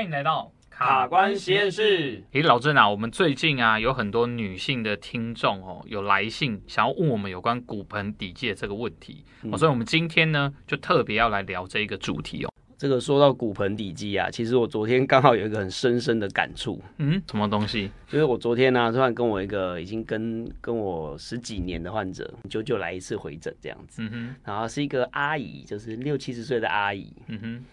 欢迎来到卡关实验室。诶，老郑啊，我们最近啊有很多女性的听众哦，有来信想要问我们有关骨盆底肌的这个问题，嗯，所以我们今天呢就特别要来聊这一个主题哦。这个说到骨盆底肌啊，其实我昨天刚好有一个很深深的感触。嗯，什么东西？就是我昨天呢，啊，突然跟我一个已经跟跟我十几年的患者，久久来一次回诊这样子。嗯哼。然后是一个阿姨，就是六七十岁的阿姨。嗯哼。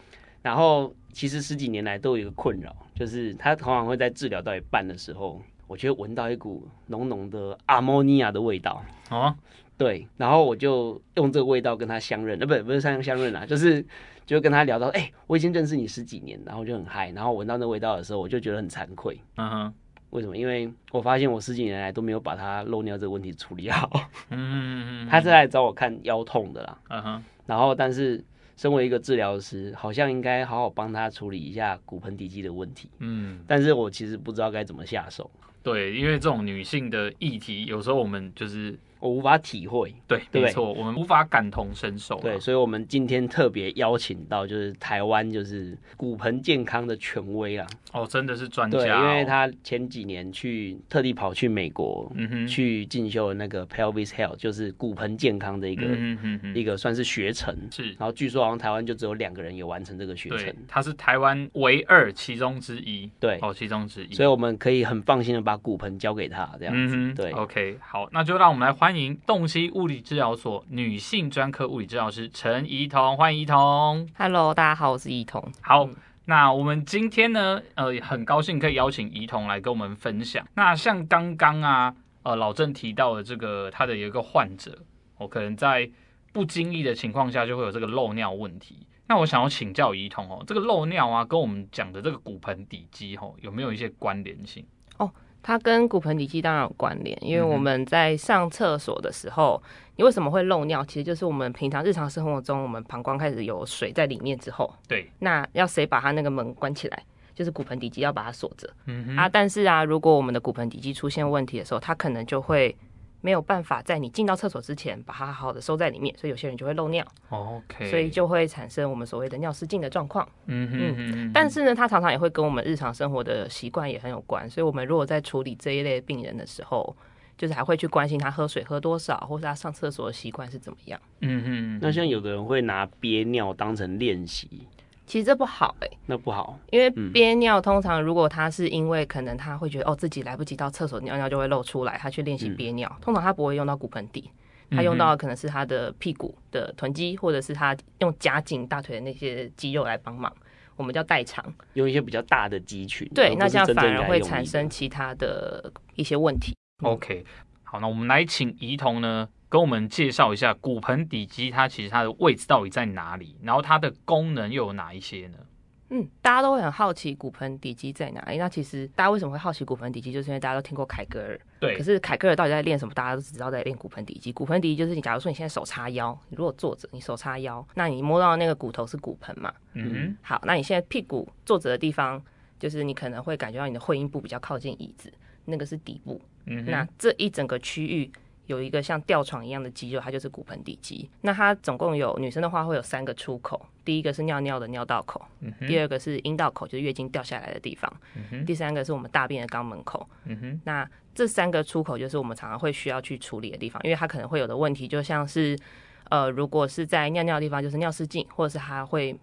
然后其实十几年来都有一个困扰，就是他通常会在治疗到一半的时候，我觉得闻到一股浓浓的阿摩尼亚的味道。哦。对。然后我就用这个味道跟他相认，呃，不，不是相相认啊，就是。就跟他聊到，哎、欸，我已经认识你十几年，然后就很嗨，然后闻到那味道的时候，我就觉得很惭愧。嗯哼，为什么？因为我发现我十几年来都没有把他漏尿这个问题处理好。嗯嗯嗯，他是来找我看腰痛的啦。嗯哼，然后但是身为一个治疗师，好像应该好好帮他处理一下骨盆底肌的问题。嗯，但是我其实不知道该怎么下手。对，因为这种女性的议题，有时候我们就是。我无法体会，对，对没错，我们无法感同身受。对，所以，我们今天特别邀请到就是台湾就是骨盆健康的权威啊。哦，真的是专家、哦。对，因为他前几年去特地跑去美国，嗯哼，去进修那个 pelvis health，就是骨盆健康的一个嗯哼哼一个算是学程。是，然后据说好像台湾就只有两个人有完成这个学程。他是台湾唯二其中之一。对，哦，其中之一。所以我们可以很放心的把骨盆交给他，这样子。嗯、对，OK，好，那就让我们来欢迎洞悉物理治疗所女性专科物理治疗师陈怡彤，欢迎怡彤。Hello，大家好，我是怡彤。好、嗯，那我们今天呢，呃，很高兴可以邀请怡彤来跟我们分享。那像刚刚啊，呃，老郑提到的这个，他的有一个患者，我、哦、可能在不经意的情况下就会有这个漏尿问题。那我想要请教怡彤哦，这个漏尿啊，跟我们讲的这个骨盆底肌哦，有没有一些关联性？哦。它跟骨盆底肌当然有关联，因为我们在上厕所的时候，你为什么会漏尿？其实就是我们平常日常生活中，我们膀胱开始有水在里面之后，对，那要谁把它那个门关起来？就是骨盆底肌要把它锁着。嗯啊，但是啊，如果我们的骨盆底肌出现问题的时候，它可能就会。没有办法在你进到厕所之前把它好好的收在里面，所以有些人就会漏尿。OK，所以就会产生我们所谓的尿失禁的状况。嗯哼嗯，但是呢，它常常也会跟我们日常生活的习惯也很有关。所以，我们如果在处理这一类病人的时候，就是还会去关心他喝水喝多少，或是他上厕所的习惯是怎么样。嗯哼，那像有的人会拿憋尿当成练习。其实这不好哎、欸，那不好，因为憋尿通常如果他是因为可能他会觉得哦自己来不及到厕所尿尿就会漏出来，他去练习憋尿，通常他不会用到骨盆底，他用到的可能是他的屁股的臀肌，或者是他用夹紧大腿的那些肌肉来帮忙，我们叫代偿，用一些比较大的肌群，对，那这样反而会产生其他的一些问题。OK，好，那我们来请怡彤呢。跟我们介绍一下骨盆底肌，它其实它的位置到底在哪里？然后它的功能又有哪一些呢？嗯，大家都会很好奇骨盆底肌在哪里。那其实大家为什么会好奇骨盆底肌？就是因为大家都听过凯格尔。对。可是凯格尔到底在练什么？大家都只知道在练骨盆底肌。骨盆底肌就是你，假如说你现在手叉腰，你如果坐着，你手叉腰，那你摸到那个骨头是骨盆嘛？嗯哼。好，那你现在屁股坐着的地方，就是你可能会感觉到你的会阴部比较靠近椅子，那个是底部。嗯。那这一整个区域。有一个像吊床一样的肌肉，它就是骨盆底肌。那它总共有女生的话会有三个出口，第一个是尿尿的尿道口，嗯、第二个是阴道口，就是月经掉下来的地方，嗯、第三个是我们大便的肛门口。嗯、那这三个出口就是我们常常会需要去处理的地方，因为它可能会有的问题，就像是呃，如果是在尿尿的地方，就是尿失禁，或者是他会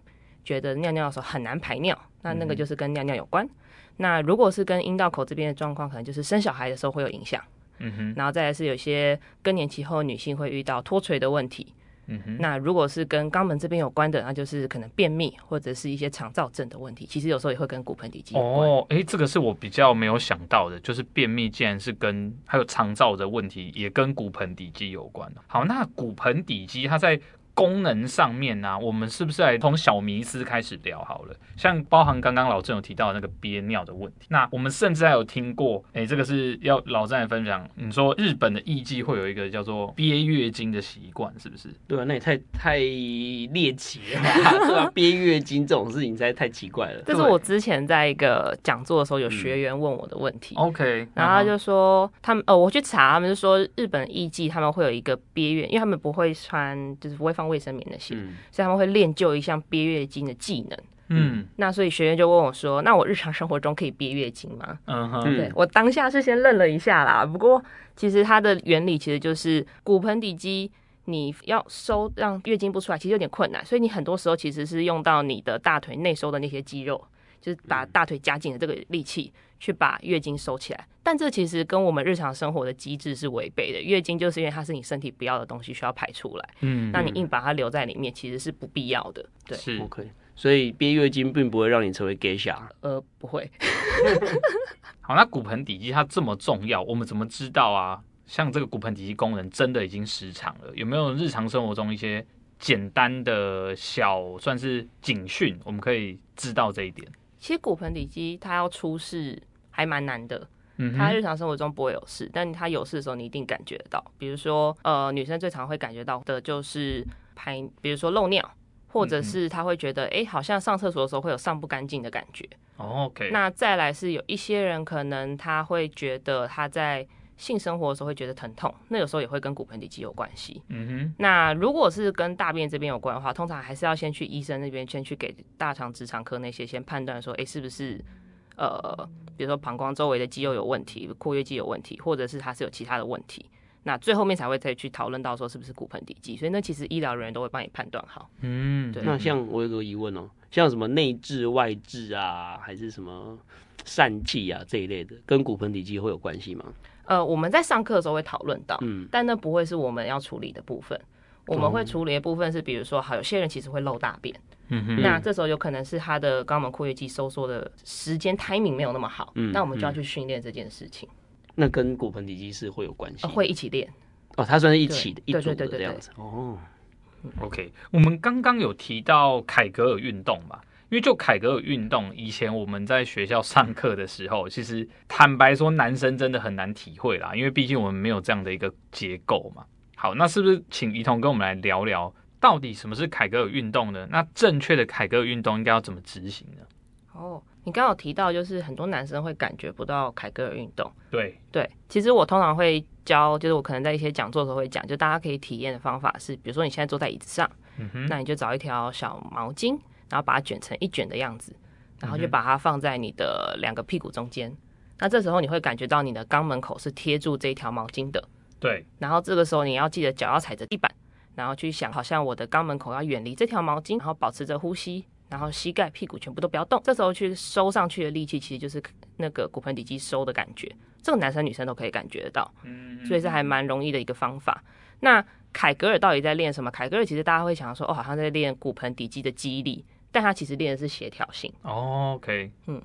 觉得尿尿的时候很难排尿，那那个就是跟尿尿有关。嗯、那如果是跟阴道口这边的状况，可能就是生小孩的时候会有影响。嗯哼，然后再来是有些更年期后女性会遇到脱垂的问题。嗯哼，那如果是跟肛门这边有关的，那就是可能便秘或者是一些肠燥症的问题。其实有时候也会跟骨盆底肌有关。哦，哎，这个是我比较没有想到的，就是便秘竟然是跟还有肠燥的问题也跟骨盆底肌有关。好，那骨盆底肌它在。功能上面呢、啊，我们是不是来从小迷思开始聊好了？像包含刚刚老郑有提到的那个憋尿的问题，那我们甚至还有听过，哎、欸，这个是要老郑来分享。你说日本的艺妓会有一个叫做憋月经的习惯，是不是？对啊，那也太太猎奇了吧，对啊，憋月经这种事情实在太奇怪了。这是我之前在一个讲座的时候，有学员问我的问题。嗯、OK，然后他就说他们，呃，我去查，他们就说日本艺妓他们会有一个憋月，因为他们不会穿，就是不会放卫生棉那些，嗯，所以他们会练就一项憋月经的技能。嗯，那所以学员就问我说：“那我日常生活中可以憋月经吗？”嗯哼，对，我当下是先愣了一下啦。不过其实它的原理其实就是骨盆底肌，你要收让月经不出来，其实有点困难。所以你很多时候其实是用到你的大腿内收的那些肌肉，就是把大腿夹紧的这个力气去把月经收起来。但这其实跟我们日常生活的机制是违背的。月经就是因为它是你身体不要的东西需要排出来，嗯，那你硬把它留在里面其实是不必要的。对，是 OK。所以憋月经并不会让你成为 geisha。呃，不会。好，那骨盆底肌它这么重要，我们怎么知道啊？像这个骨盆底肌功能真的已经失常了，有没有日常生活中一些简单的小算是警讯，我们可以知道这一点？其实骨盆底肌它要出事还蛮难的，嗯，它日常生活中不会有事，但它有事的时候你一定感觉得到。比如说，呃，女生最常会感觉到的就是排，比如说漏尿。或者是她会觉得，哎、欸，好像上厕所的时候会有上不干净的感觉。Oh, OK。那再来是有一些人可能他会觉得他在性生活的时候会觉得疼痛，那有时候也会跟骨盆底肌有关系。嗯哼。那如果是跟大便这边有关的话，通常还是要先去医生那边先去给大肠直肠科那些先判断说，哎、欸，是不是呃，比如说膀胱周围的肌肉有问题，括约肌有问题，或者是它是有其他的问题。那最后面才会再去讨论到说是不是骨盆底肌，所以那其实医疗人员都会帮你判断好。嗯，对。那像我有个疑问哦，像什么内痔、外痔啊，还是什么疝气啊这一类的，跟骨盆底肌会有关系吗？呃，我们在上课的时候会讨论到，嗯，但那不会是我们要处理的部分。我们会处理的部分是，比如说，好，有些人其实会漏大便，嗯哼，那这时候有可能是他的肛门括约肌收缩的时间 timing 没有那么好，嗯，那我们就要去训练这件事情。那跟骨盆底肌是会有关系？会一起练哦，它算是一起的，一组的这样子哦。OK，我们刚刚有提到凯格尔运动嘛？因为就凯格尔运动，以前我们在学校上课的时候，其实坦白说，男生真的很难体会啦，因为毕竟我们没有这样的一个结构嘛。好，那是不是请怡彤跟我们来聊聊，到底什么是凯格尔运动呢？那正确的凯格尔运动应该要怎么执行呢？哦。你刚有提到，就是很多男生会感觉不到凯格尔运动。对对，其实我通常会教，就是我可能在一些讲座的时候会讲，就大家可以体验的方法是，比如说你现在坐在椅子上，嗯哼，那你就找一条小毛巾，然后把它卷成一卷的样子，然后就把它放在你的两个屁股中间。那这时候你会感觉到你的肛门口是贴住这一条毛巾的。对。然后这个时候你要记得脚要踩着地板，然后去想，好像我的肛门口要远离这条毛巾，然后保持着呼吸。然后膝盖、屁股全部都不要动，这时候去收上去的力气，其实就是那个骨盆底肌收的感觉。这个男生女生都可以感觉得到，嗯所以是还蛮容易的一个方法。那凯格尔到底在练什么？凯格尔其实大家会想说，哦，好像在练骨盆底肌的肌力，但他其实练的是协调性。哦，OK，嗯。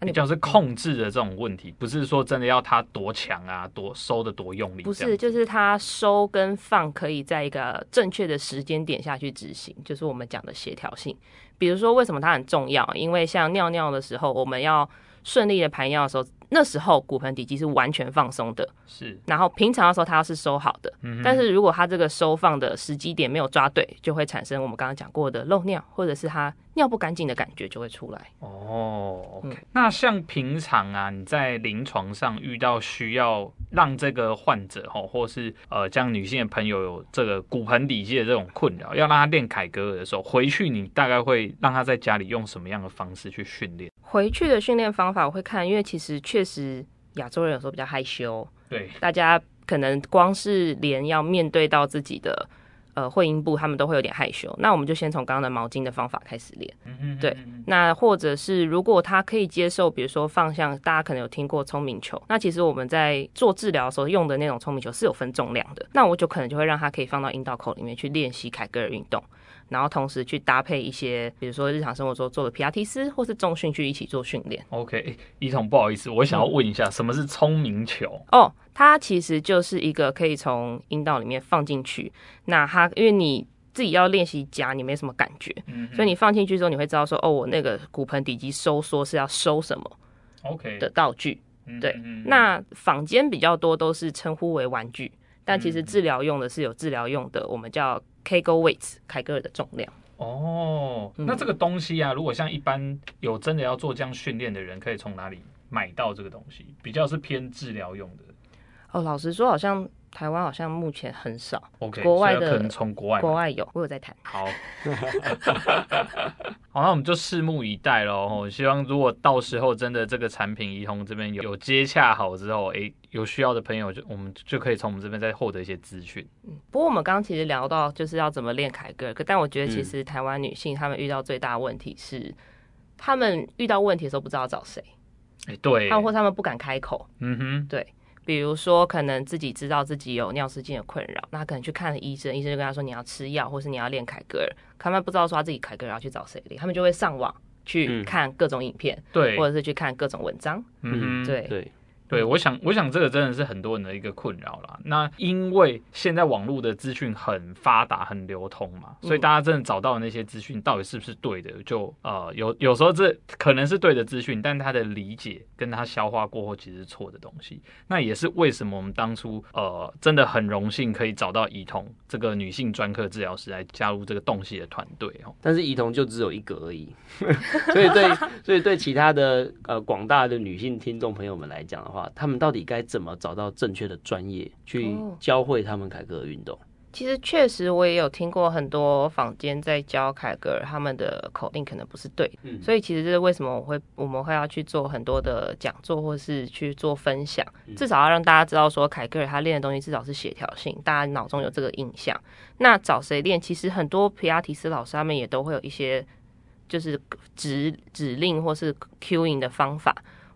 你讲是控制的这种问题，不是说真的要他多强啊，多收的多用力。不是，就是他收跟放可以在一个正确的时间点下去执行，就是我们讲的协调性。比如说，为什么它很重要？因为像尿尿的时候，我们要顺利的排尿的时候。那时候骨盆底肌是完全放松的，是。然后平常的时候它要是收好的，嗯，但是如果它这个收放的时机点没有抓对，就会产生我们刚刚讲过的漏尿，或者是它尿不干净的感觉就会出来。哦，OK，嗯。那像平常啊，你在临床上遇到需要让这个患者哈，或是呃，像女性的朋友有这个骨盆底肌的这种困扰，要让他练凯格尔的时候，回去你大概会让他在家里用什么样的方式去训练？回去的训练方法我会看，因为其实确实亚洲人有时候比较害羞，对，大家可能光是连要面对到自己的呃会阴部，他们都会有点害羞。那我们就先从刚刚的毛巾的方法开始练，嗯嗯，对。那或者是如果他可以接受，比如说放像大家可能有听过聪明球，那其实我们在做治疗的时候用的那种聪明球是有分重量的，那我就可能就会让他可以放到阴道口里面去练习凯格尔运动。然后同时去搭配一些，比如说日常生活中做的皮拉提斯或是重训去一起做训练。OK，一彤，不好意思，我想要问一下，嗯、什么是聪明球？哦，它其实就是一个可以从阴道里面放进去。那它因为你自己要练习夹，你没什么感觉，嗯、所以你放进去之后，你会知道说，哦，我那个骨盆底肌收缩是要收什么？OK 的道具。对，嗯、那坊间比较多都是称呼为玩具，但其实治疗用的是有治疗用的，我们叫。Kegel weights，凯格尔的重量。哦，那这个东西啊，如果像一般有真的要做这样训练的人，可以从哪里买到这个东西？比较是偏治疗用的。哦，老实说，好像台湾好像目前很少。OK，国外的可能从国外国外有，我有在谈。好，好，那我们就拭目以待喽。我希望如果到时候真的这个产品怡红这边有有接洽好之后，哎，有需要的朋友就我们就可以从我们这边再获得一些资讯。嗯，不过我们刚刚其实聊到就是要怎么练凯格尔，但我觉得其实台湾女性她们遇到最大的问题是，她们遇到问题的时候不知道找谁。哎，对，他们或他们不敢开口。嗯哼，对。比如说，可能自己知道自己有尿失禁的困扰，那可能去看了医生，医生就跟他说你要吃药，或是你要练凯格尔。他们不知道说他自己凯格尔要去找谁练，他们就会上网去看各种影片，对、嗯，或者是去看各种文章。嗯对。对，我想，我想这个真的是很多人的一个困扰啦。那因为现在网络的资讯很发达、很流通嘛，所以大家真的找到的那些资讯到底是不是对的，就呃有有时候这可能是对的资讯，但他的理解跟他消化过后其实是错的东西。那也是为什么我们当初呃真的很荣幸可以找到怡彤这个女性专科治疗师来加入这个洞悉的团队哦。但是怡彤就只有一个而已，所以对所以对其他的呃广大的女性听众朋友们来讲的话。他们到底该怎么找到正确的专业去教会他们凯格尔运动？其实确实我也有听过很多坊间在教凯格尔，他们的口令可能不是对，嗯，所以其实这是为什么我会我们会要去做很多的讲座或是去做分享，至少要让大家知道说凯格尔他练的东西至少是协调性，大家脑中有这个印象。那找谁练？其实很多皮亚提斯老师他们也都会有一些就是指指令或是 cueing 的方法。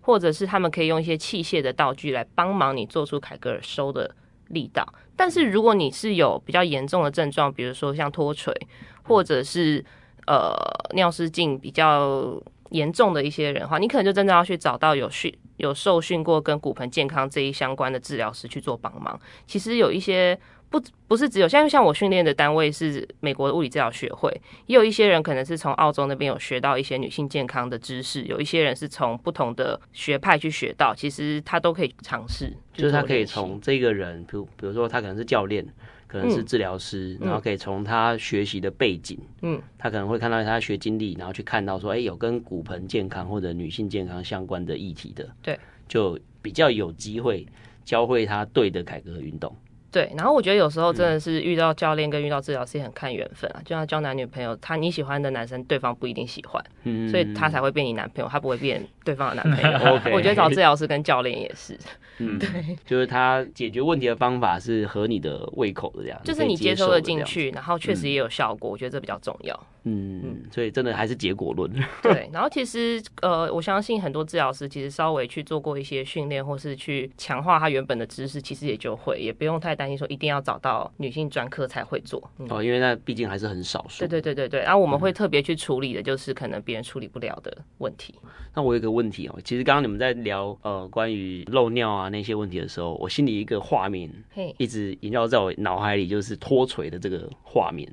或者是他们可以用一些器械的道具来帮忙你做出凯格尔收的力道，但是如果你是有比较严重的症状，比如说像脱垂，或者是呃尿失禁比较严重的一些人的话，你可能就真的要去找到有训有受训过跟骨盆健康这一相关的治疗师去做帮忙。其实有一些。不不是只有像像我训练的单位是美国的物理治疗学会，也有一些人可能是从澳洲那边有学到一些女性健康的知识，有一些人是从不同的学派去学到，其实他都可以尝试。就是他可以从这个人，比如比如说他可能是教练，可能是治疗师，嗯，然后可以从他学习的背景，嗯，他可能会看到他学经历，然后去看到说，哎，有跟骨盆健康或者女性健康相关的议题的，对，就比较有机会教会他对的凯格尔运动。对，然后我觉得有时候真的是遇到教练跟遇到治疗师也很看缘分啊，就像交男女朋友，他你喜欢的男生，对方不一定喜欢，嗯，所以他才会变你男朋友，他不会变对方的男朋友。我觉得找治疗师跟教练也是，嗯，对，就是他解决问题的方法是合你的胃口的这样，就是你接收的进去，然后确实也有效果，嗯，我觉得这比较重要。嗯嗯，所以真的还是结果论。对，然后其实呃，我相信很多治疗师其实稍微去做过一些训练，或是去强化他原本的知识，其实也就会，也不用太担心说一定要找到女性专科才会做。嗯、哦，因为那毕竟还是很少数。对对对对对，然后我们会特别去处理的就是可能别人处理不了的问题。嗯、那我有一个问题哦，其实刚刚你们在聊呃关于漏尿啊那些问题的时候，我心里一个画面，嘿，一直萦绕在我脑海里，就是脱垂的这个画面。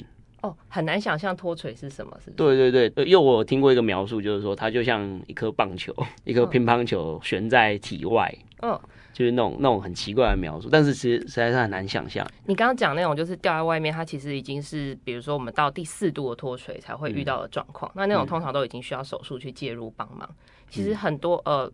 哦，很难想象脱垂是什么，是是？对对对，因为我听过一个描述，就是说它就像一颗棒球，一颗乒乓球悬在体外，嗯、哦，就是那种那种很奇怪的描述，但是其实实在是很难想象。你刚刚讲那种就是掉在外面，它其实已经是比如说我们到第四度的脱垂才会遇到的状况，嗯，那那种通常都已经需要手术去介入帮忙。其实很多呃，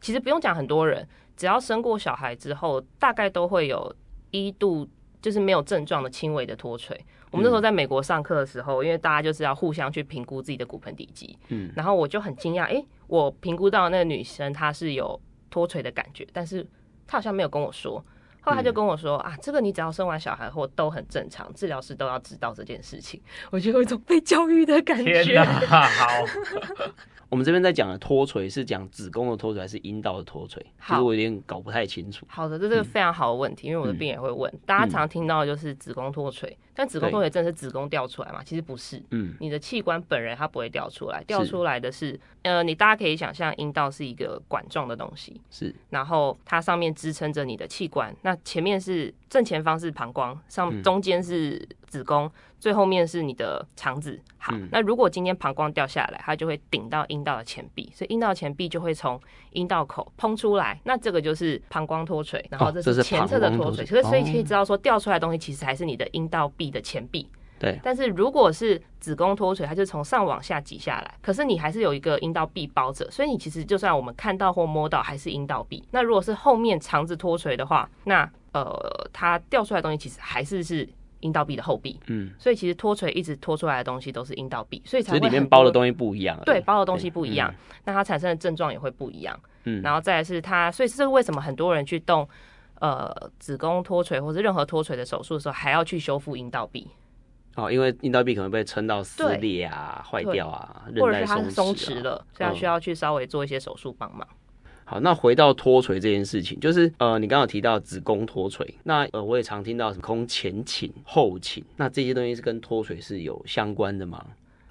其实不用讲很多人，只要生过小孩之后，大概都会有一度就是没有症状的轻微的脱垂。我们那时候在美国上课的时候，因为大家就是要互相去评估自己的骨盆底肌，嗯，然后我就很惊讶，哎，我评估到那个女生她是有脱垂的感觉，但是她好像没有跟我说，后来她就跟我说、嗯、啊，这个你只要生完小孩后都很正常，治疗师都要知道这件事情，我就有一种被教育的感觉。天哪，好。我们这边在讲的脱垂是讲子宫的脱垂还是阴道的脱垂？其实我有点搞不太清楚。好的，这是个非常好的问题，嗯、因为我的病人也会问。大家常听到的就是子宫脱垂，但子宫脱垂真的是子宫掉出来吗？其实不是。嗯，你的器官本人它不会掉出来，掉出来的是，是呃，你大家可以想象阴道是一个管状的东西，是，然后它上面支撑着你的器官，那前面是正前方是膀胱，上中间是子宫。嗯最后面是你的肠子，好、嗯，那如果今天膀胱掉下来，它就会顶到阴道的前壁，所以阴道前壁就会从阴道口膨出来，那这个就是膀胱脱垂，然后这是前侧的脱垂，所以所以可以知道说掉出来的东西其实还是你的阴道壁的前壁，对。但是如果是子宫脱垂，它就从上往下挤下来，可是你还是有一个阴道壁包着，所以你其实就算我们看到或摸到还是阴道壁。那如果是后面肠子脱垂的话，那呃，它掉出来的东西其实还是是阴道壁的后壁，嗯，所以其实脱垂一直脱出来的东西都是阴道壁，所以才会里面包的东西不一样，对，包的东西不一样，嗯、那它产生的症状也会不一样，嗯，然后再来是它，所以这是为什么很多人去动呃子宫脱垂或者任何脱垂的手术的时候，还要去修复阴道壁。哦，因为阴道壁可能被撑到撕裂啊、坏掉啊，或者是它松弛了，所以它需要去稍微做一些手术帮忙。好，那回到脱垂这件事情，就是呃，你刚刚有提到子宫脱垂，那呃，我也常听到子宫前倾、后倾，那这些东西是跟脱垂是有相关的吗？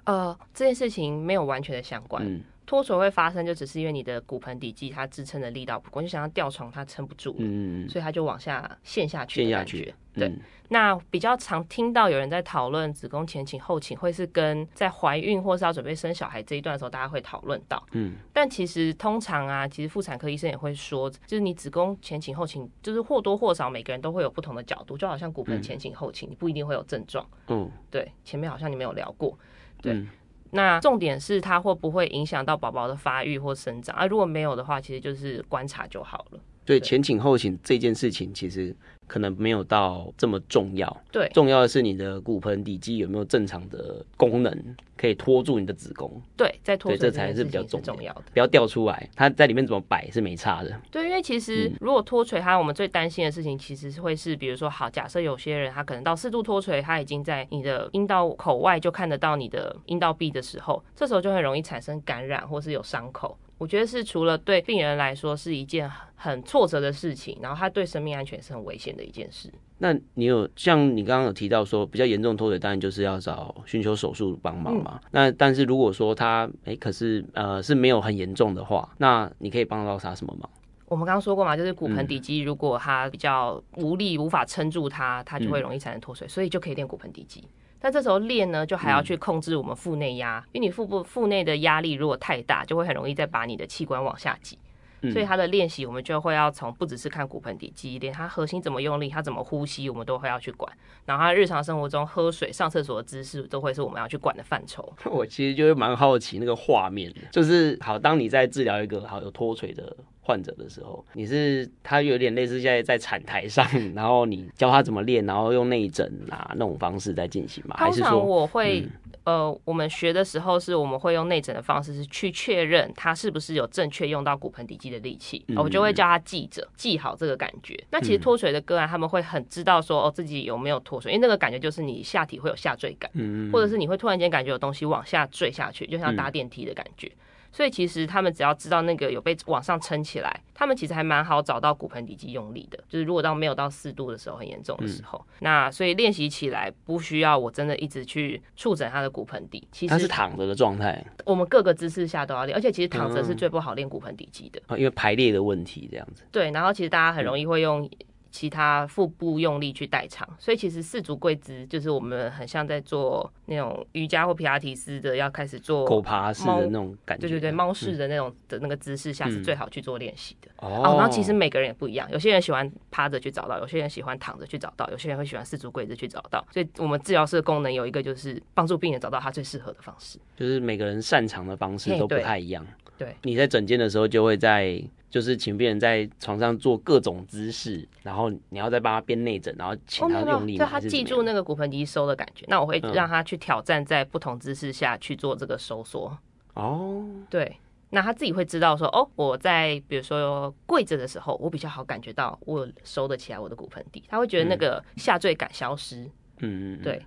呃，这件事情没有完全的相关。嗯。脱垂会发生，就只是因为你的骨盆底肌它支撑的力道不够，就想要吊床它撑不住，嗯，所以它就往下陷下去的感觉。对，嗯、那比较常听到有人在讨论子宫前倾后倾，会是跟在怀孕或是要准备生小孩这一段的时候，大家会讨论到。嗯，但其实通常啊，其实妇产科医生也会说，就是你子宫前倾后倾，就是或多或少每个人都会有不同的角度，就好像骨盆前倾后倾，你不一定会有症状。嗯，对，前面好像你没有聊过，对。嗯那重点是它会不会影响到宝宝的发育或生长啊？如果没有的话，其实就是观察就好了。对，前倾后倾这件事情，其实可能没有到这么重要。对，重要的是你的骨盆底肌有没有正常的功能，可以托住你的子宫。对，在托，这才是比较重要的，不要掉出来。它在里面怎么摆是没差的。对，因为其实如果脱垂，它我们最担心的事情，其实是会是，比如说，好，假设有些人他可能到四度脱垂，他已经在你的阴道口外就看得到你的阴道壁的时候，这时候就很容易产生感染或是有伤口。我觉得是除了对病人来说是一件很挫折的事情，然后他对生命安全是很危险的一件事。那你有像你刚刚有提到说比较严重脱水，当然就是要找寻求手术帮忙嘛。嗯、那但是如果说他哎、欸，可是呃是没有很严重的话，那你可以帮到他什么忙？我们刚刚说过嘛，就是骨盆底肌如果它比较无力无法撑住它，它就会容易产生脱水，嗯、所以就可以练骨盆底肌。但这时候练呢，就还要去控制我们腹内压，嗯、因为你腹部腹内的压力如果太大，就会很容易再把你的器官往下挤。嗯、所以他的练习，我们就会要从不只是看骨盆底肌，连他核心怎么用力，他怎么呼吸，我们都会要去管。然后他日常生活中喝水、上厕所的姿势，都会是我们要去管的范畴。我其实就是蛮好奇那个画面的，就是好，当你在治疗一个好有脱垂的。患者的时候，你是他有点类似现在在产台上，然后你教他怎么练，然后用内诊啊那种方式在进行吗？还是说我会、嗯、呃，我们学的时候是我们会用内诊的方式，是去确认他是不是有正确用到骨盆底肌的力气，嗯、我就会叫他记着记好这个感觉。那其实脱水的个案他们会很知道说哦自己有没有脱水，因为那个感觉就是你下体会有下坠感，嗯、或者是你会突然间感觉有东西往下坠下去，就像搭电梯的感觉。嗯所以其实他们只要知道那个有被往上撑起来，他们其实还蛮好找到骨盆底肌用力的。就是如果到没有到四度的时候，很严重的时候，嗯、那所以练习起来不需要我真的一直去触诊他的骨盆底。其实他是躺着的状态，我们各个姿势下都要练，而且其实躺着是最不好练骨盆底肌的，因为排列的问题这样子。对，然后其实大家很容易会用。其他腹部用力去代偿，所以其实四足跪姿就是我们很像在做那种瑜伽或皮拉提斯的，要开始做狗爬式的那种感觉，对对对，猫式的那种的那个姿势下是最好去做练习的。嗯、哦，然后其实每个人也不一样，有些人喜欢趴着去找到，有些人喜欢躺着去找到，有些人会喜欢四足跪姿去找到。所以我们治疗师的功能有一个就是帮助病人找到他最适合的方式，就是每个人擅长的方式都不太一样。对，对你在诊间的时候就会在。就是请病人在床上做各种姿势，然后你要再帮他编内诊，然后请他用力，让、哦、他记住那个骨盆底收的感觉。那我会让他去挑战在不同姿势下去做这个收缩。哦，对，那他自己会知道说，哦，我在比如说跪着的时候，我比较好感觉到我收得起来我的骨盆底，他会觉得那个下坠感消失。嗯嗯，对，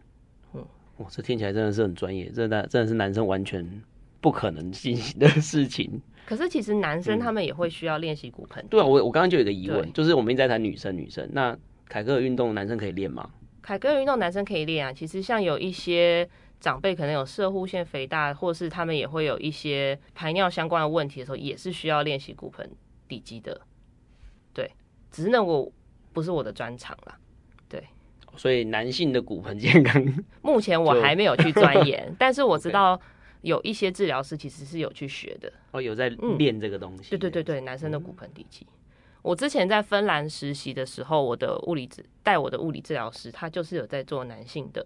嗯，哇，这听起来真的是很专业，真的真的是男生完全不可能进行的事情。可是其实男生他们也会需要练习骨盆、嗯。对啊，我我刚刚就有一个疑问，就是我们一直在谈女生女生，那凯格尔运动男生可以练吗？凯格尔运动男生可以练啊。其实像有一些长辈可能有射护腺肥大，或是他们也会有一些排尿相关的问题的时候，也是需要练习骨盆底肌的。对，只是那我不是我的专长啦。对，所以男性的骨盆健康，目前我还没有去钻研，但是我知道。有一些治疗师其实是有去学的哦，有在练这个东西。对对对对，男生的骨盆底肌。嗯、我之前在芬兰实习的时候，我的物理治带我的物理治疗师，他就是有在做男性的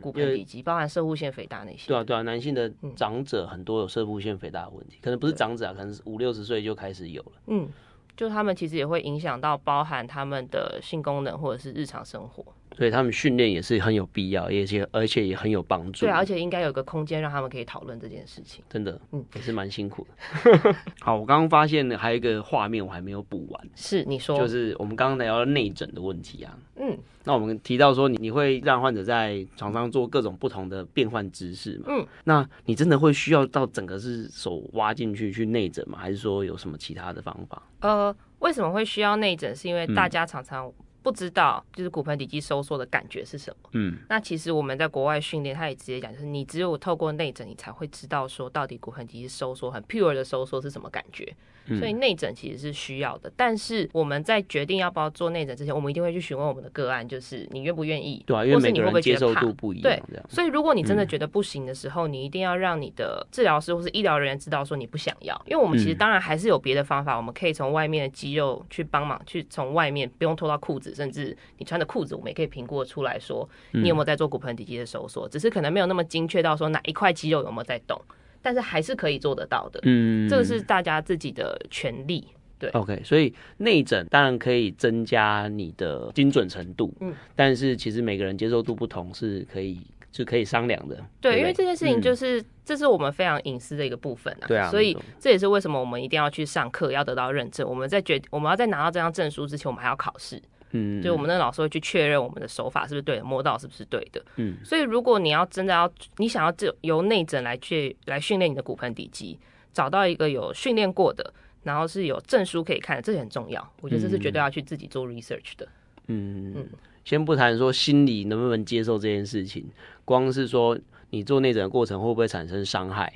骨盆底肌，嗯、包含射护腺肥大那些。对啊对啊，男性的长者很多有射护腺肥大的问题，嗯、可能不是长者啊，可能是五六十岁就开始有了。嗯。就他们其实也会影响到包含他们的性功能或者是日常生活。所以他们训练也是很有必要，而且而且也很有帮助。对，而且应该有个空间让他们可以讨论这件事情。真的，嗯，也是蛮辛苦的。好，我刚刚发现还有一个画面我还没有补完，是你说，就是我们刚刚聊到内诊的问题啊。嗯，那我们提到说你你会让患者在床上做各种不同的变换姿势嘛？嗯，那你真的会需要到整个是手挖进去去内诊吗？还是说有什么其他的方法？呃，为什么会需要内诊？是因为大家常常、嗯。不知道就是骨盆底肌收缩的感觉是什么？嗯，那其实我们在国外训练，他也直接讲，就是你只有透过内诊，你才会知道说到底骨盆底肌收缩很 pure 的收缩是什么感觉。所以内诊其实是需要的，但是我们在决定要不要做内诊之前，我们一定会去询问我们的个案，就是你愿不愿意？对啊，因为每个人接受度不一样。对，所以如果你真的觉得不行的时候，嗯、你一定要让你的治疗师或是医疗人员知道说你不想要，因为我们其实当然还是有别的方法，我们可以从外面的肌肉去帮忙，去从外面不用脱到裤子，甚至你穿的裤子，我们也可以评估出来说你有没有在做骨盆底肌的收缩，只是可能没有那么精确到说哪一块肌肉有没有在动，但是还是可以做得到的。嗯，这个是大家自己的权利。对，OK，所以内诊当然可以增加你的精准程度，嗯，但是其实每个人接受度不同，是可以是可以商量的。对，对对，因为这件事情就是、嗯、这是我们非常隐私的一个部分啊，对啊，所以这也是为什么我们一定要去上课，要得到认证。我们在决我们要在拿到这张证书之前，我们还要考试，嗯，就我们的老师会去确认我们的手法是不是对的，摸到是不是对的，嗯，所以如果你要真的要你想要这由内诊来去来训练你的骨盆底肌，找到一个有训练过的。然后是有证书可以看的，这很重要。我觉得这是绝对要去自己做 research 的。嗯嗯，先不谈说心理能不能接受这件事情，光是说你做内诊的过程会不会产生伤害，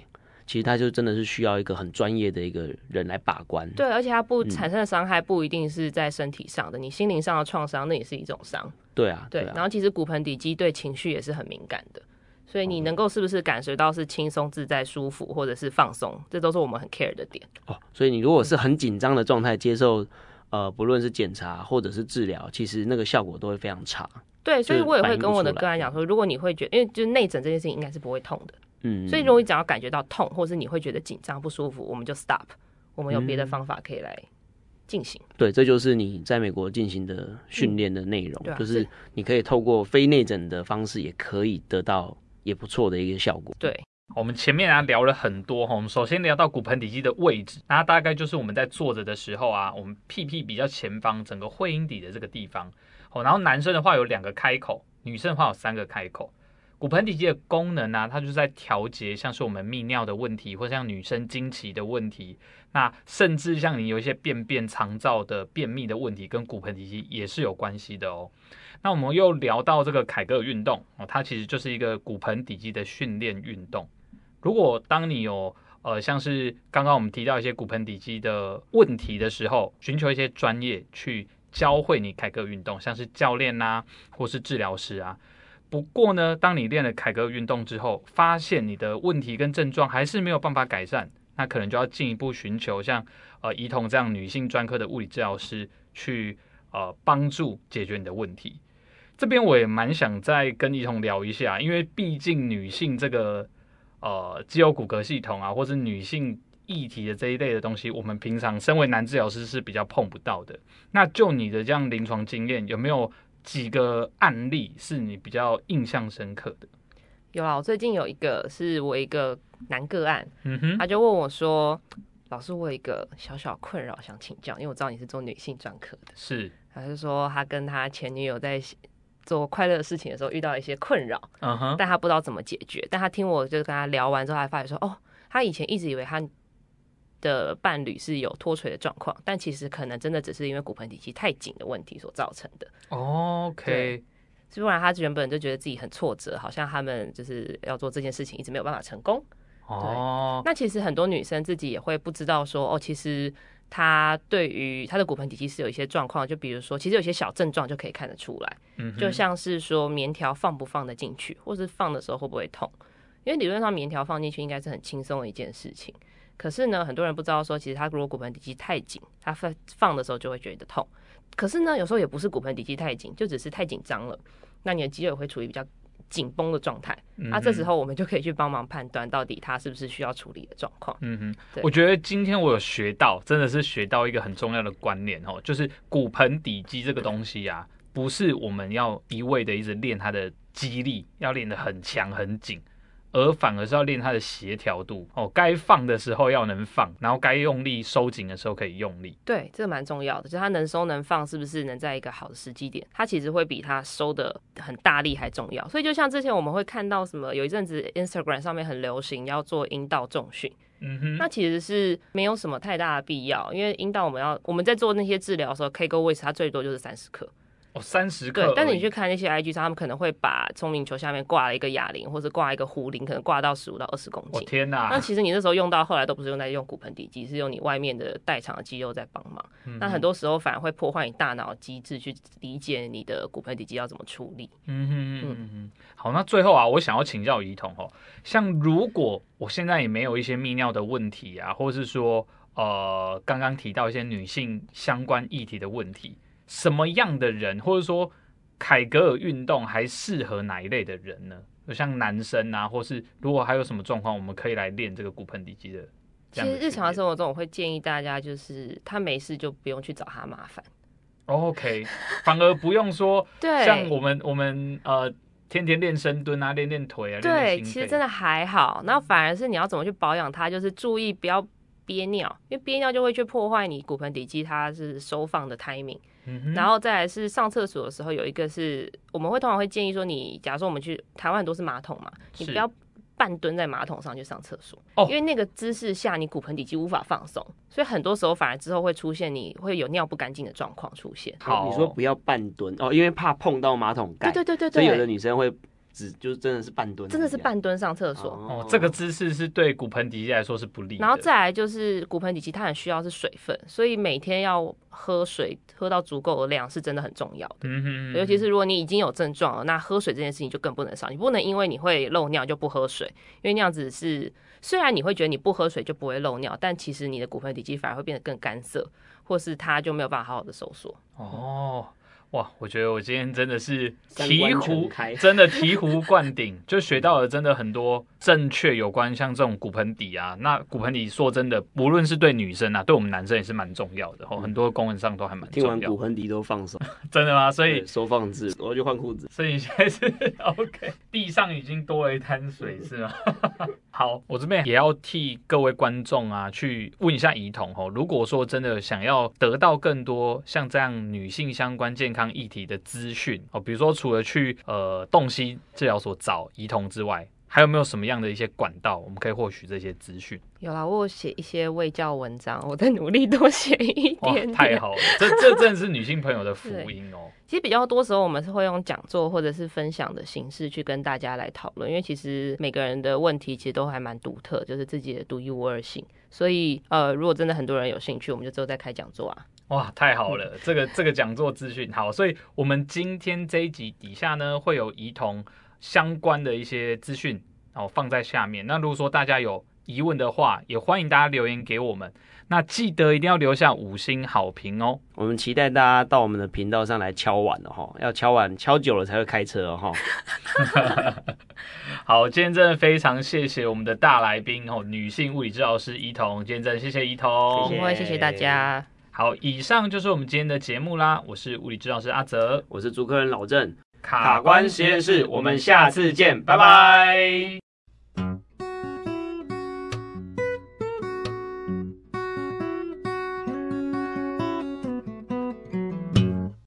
其实它就真的是需要一个很专业的一个人来把关。对，而且它不产生的伤害不一定是在身体上的，嗯、你心灵上的创伤那也是一种伤。对啊，对啊。然后其实骨盆底肌对情绪也是很敏感的。所以你能够是不是感觉到是轻松自在、舒服，或者是放松，这都是我们很 care 的点。哦，所以你如果是很紧张的状态接受，呃，不论是检查或者是治疗，其实那个效果都会非常差。对，所以我也会跟我的个案讲说，如果你会觉得，因为就是内诊这件事情应该是不会痛的，嗯，所以如果你只要感觉到痛，或是你会觉得紧张不舒服，我们就 stop，我们有别的方法可以来进行。嗯。对，这就是你在美国进行的训练的内容，嗯啊，就是你可以透过非内诊的方式，也可以得到。也不错的一个效果。对，我们前面啊聊了很多哈，我们首先聊到骨盆底肌的位置，那大概就是我们在坐着的时候啊，我们屁屁比较前方，整个会阴底的这个地方。哦，然后男生的话有两个开口，女生的话有三个开口。骨盆底肌的功能呢、啊，它就是在调节，像是我们泌尿的问题，或像女生经期的问题，那甚至像你有一些便便肠躁的便秘的问题，跟骨盆底肌也是有关系的哦。那我们又聊到这个凯格尔运动哦，它其实就是一个骨盆底肌的训练运动。如果当你有呃像是刚刚我们提到一些骨盆底肌的问题的时候，寻求一些专业去教会你凯格尔运动，像是教练呐、啊，或是治疗师啊。不过呢，当你练了凯格尔运动之后，发现你的问题跟症状还是没有办法改善，那可能就要进一步寻求像呃怡彤这样女性专科的物理治疗师去呃帮助解决你的问题。这边我也蛮想再跟怡彤聊一下，因为毕竟女性这个呃肌肉骨骼系统啊，或是女性议题的这一类的东西，我们平常身为男治疗师是比较碰不到的。那就你的这样临床经验，有没有几个案例是你比较印象深刻的？有啊，我最近有一个是我一个男个案，嗯哼，他就问我说：“老师，我有一个小小困扰想请教，因为我知道你是做女性专科的，是，他就说他跟他前女友在。”做快乐的事情的时候遇到一些困扰，uh-huh. 但他不知道怎么解决。但他听我就跟他聊完之后，他发现说，哦，他以前一直以为他的伴侣是有脱垂的状况，但其实可能真的只是因为骨盆底肌太紧的问题所造成的。OK，不然他原本就觉得自己很挫折，好像他们就是要做这件事情一直没有办法成功。哦，那其实很多女生自己也会不知道说，哦，其实。她对于她的骨盆底肌是有一些状况，就比如说，其实有些小症状就可以看得出来，嗯，就像是说棉条放不放得进去，或是放的时候会不会痛？因为理论上棉条放进去应该是很轻松的一件事情，可是呢，很多人不知道说，其实他如果骨盆底肌太紧，他放放的时候就会觉得痛。可是呢，有时候也不是骨盆底肌太紧，就只是太紧张了，那你的肌肉会处于比较紧绷的状态，那、嗯啊、这时候我们就可以去帮忙判断到底他是不是需要处理的状况。嗯哼，对我觉得今天我有学到，真的是学到一个很重要的观念哦，就是骨盆底肌这个东西啊，不是我们要一味的一直练它的肌力，要练得很强很紧。而反而是要练它的协调度哦，该放的时候要能放，然后该用力收紧的时候可以用力。对，这个蛮重要的，就是它能收能放，是不是能在一个好的时机点？它其实会比它收的很大力还重要。所以就像之前我们会看到什么，有一阵子 Instagram 上面很流行要做阴道重训，嗯哼，那其实是没有什么太大的必要，因为阴道我们要我们在做那些治疗的时候，Kegel weight 它最多就是三十克。哦，三十克。对，但是你去看那些 IG 上，他们可能会把聪明球下面挂了一个哑铃，或者挂一个壶铃，可能挂到十五到二十公斤。哦天哪！那其实你那时候用到后来都不是用在用骨盆底肌，是用你外面的代偿的肌肉在帮忙。嗯、那很多时候反而会破坏你大脑机制去理解你的骨盆底肌要怎么处理。嗯哼嗯嗯嗯。好，那最后啊，我想要请教仪彤哦，像如果我现在也没有一些泌尿的问题啊，或者是说呃刚刚提到一些女性相关议题的问题，什么样的人，或者说凯格尔运动还适合哪一类的人呢？就像男生啊，或是如果还有什么状况，我们可以来练这个骨盆底肌的。其实日常的生活中，我会建议大家，就是他没事就不用去找他麻烦。OK，反而不用说，对，像我们我们呃，天天练深蹲啊，练练腿啊，对，练练其实真的还好。那反而是你要怎么去保养它，就是注意不要憋尿，因为憋尿就会去破坏你骨盆底肌它是收放的 timing。然后再来是上厕所的时候，有一个是我们会通常会建议说，你假如说我们去台湾很多是马桶嘛，你不要半蹲在马桶上去上厕所，因为那个姿势下你骨盆底肌无法放松，所以很多时候反而之后会出现你会有尿不干净的状况出现。好，你说不要半蹲哦，因为怕碰到马桶盖。对对对对对，所以有的女生会。只就是真的是半蹲，真的是半蹲上厕所哦。这个姿势是对骨盆底肌来说是不利的。然后再来就是骨盆底肌，它很需要是水分，所以每天要喝水喝到足够的量是真的很重要的。嗯哼嗯哼。尤其是如果你已经有症状了，那喝水这件事情就更不能少。你不能因为你会漏尿就不喝水，因为那样子是虽然你会觉得你不喝水就不会漏尿，但其实你的骨盆底肌反而会变得更干涩，或是它就没有办法好好的收缩。哦。哇，我觉得我今天真的是醍醐，真的醍醐灌顶，就学到了真的很多正确有关像这种骨盆底啊。那骨盆底说真的，无论是对女生啊，对我们男生也是蛮重要的哦，很多功能上都还蛮重要。听完骨盆底都放松，真的吗？所以收放置，我要去换裤子。所以你现在是 OK，地上已经多了一滩水是吗？好，我这边也要替各位观众啊去问一下怡彤哦，如果说真的想要得到更多像这样女性相关健康议题的资讯哦，比如说除了去呃洞悉治疗所找遗童之外，还有没有什么样的一些管道，我们可以获取这些资讯？有啦，我有写一些卫教文章，我在努力多写一点点。太好了，这这真的是女性朋友的福音哦。其实比较多时候，我们是会用讲座或者是分享的形式去跟大家来讨论，因为其实每个人的问题其实都还蛮独特，就是自己的独一无二性。所以呃，如果真的很多人有兴趣，我们就之后再开讲座啊。哇，太好了！这个这个讲座资讯好，所以我们今天这一集底下呢，会有仪彤相关的一些资讯，然后放在下面。那如果说大家有疑问的话，也欢迎大家留言给我们。那记得一定要留下五星好评哦。我们期待大家到我们的频道上来敲碗哦，哈，要敲碗敲久了才会开车哦，哈。好，今天真的非常谢谢我们的大来宾哦，女性物理治疗师怡彤，今天真的谢谢怡彤，谢谢谢谢大家。好，以上就是我们今天的节目啦。我是物理治疗师阿泽，我是主科人老郑，卡关实验室，我们下次见，拜拜。